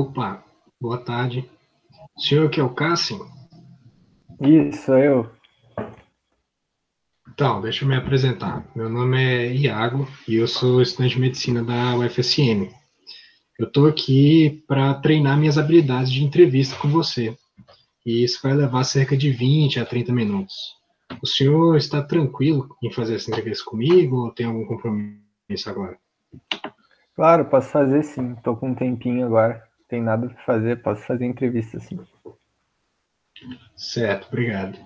Opa, boa tarde. O senhor que é o Cássio? Isso, sou eu. Então, deixa eu me apresentar. Meu nome é Iago e eu sou estudante de medicina da UFSM. Eu estou aqui para treinar minhas habilidades de entrevista com você. E isso vai levar cerca de 20 a 30 minutos. O senhor está tranquilo em fazer essa entrevista comigo ou tem algum compromisso agora? Claro, posso fazer sim. Estou com um tempinho agora. Tem nada para fazer, posso fazer entrevista sim. Certo, obrigado.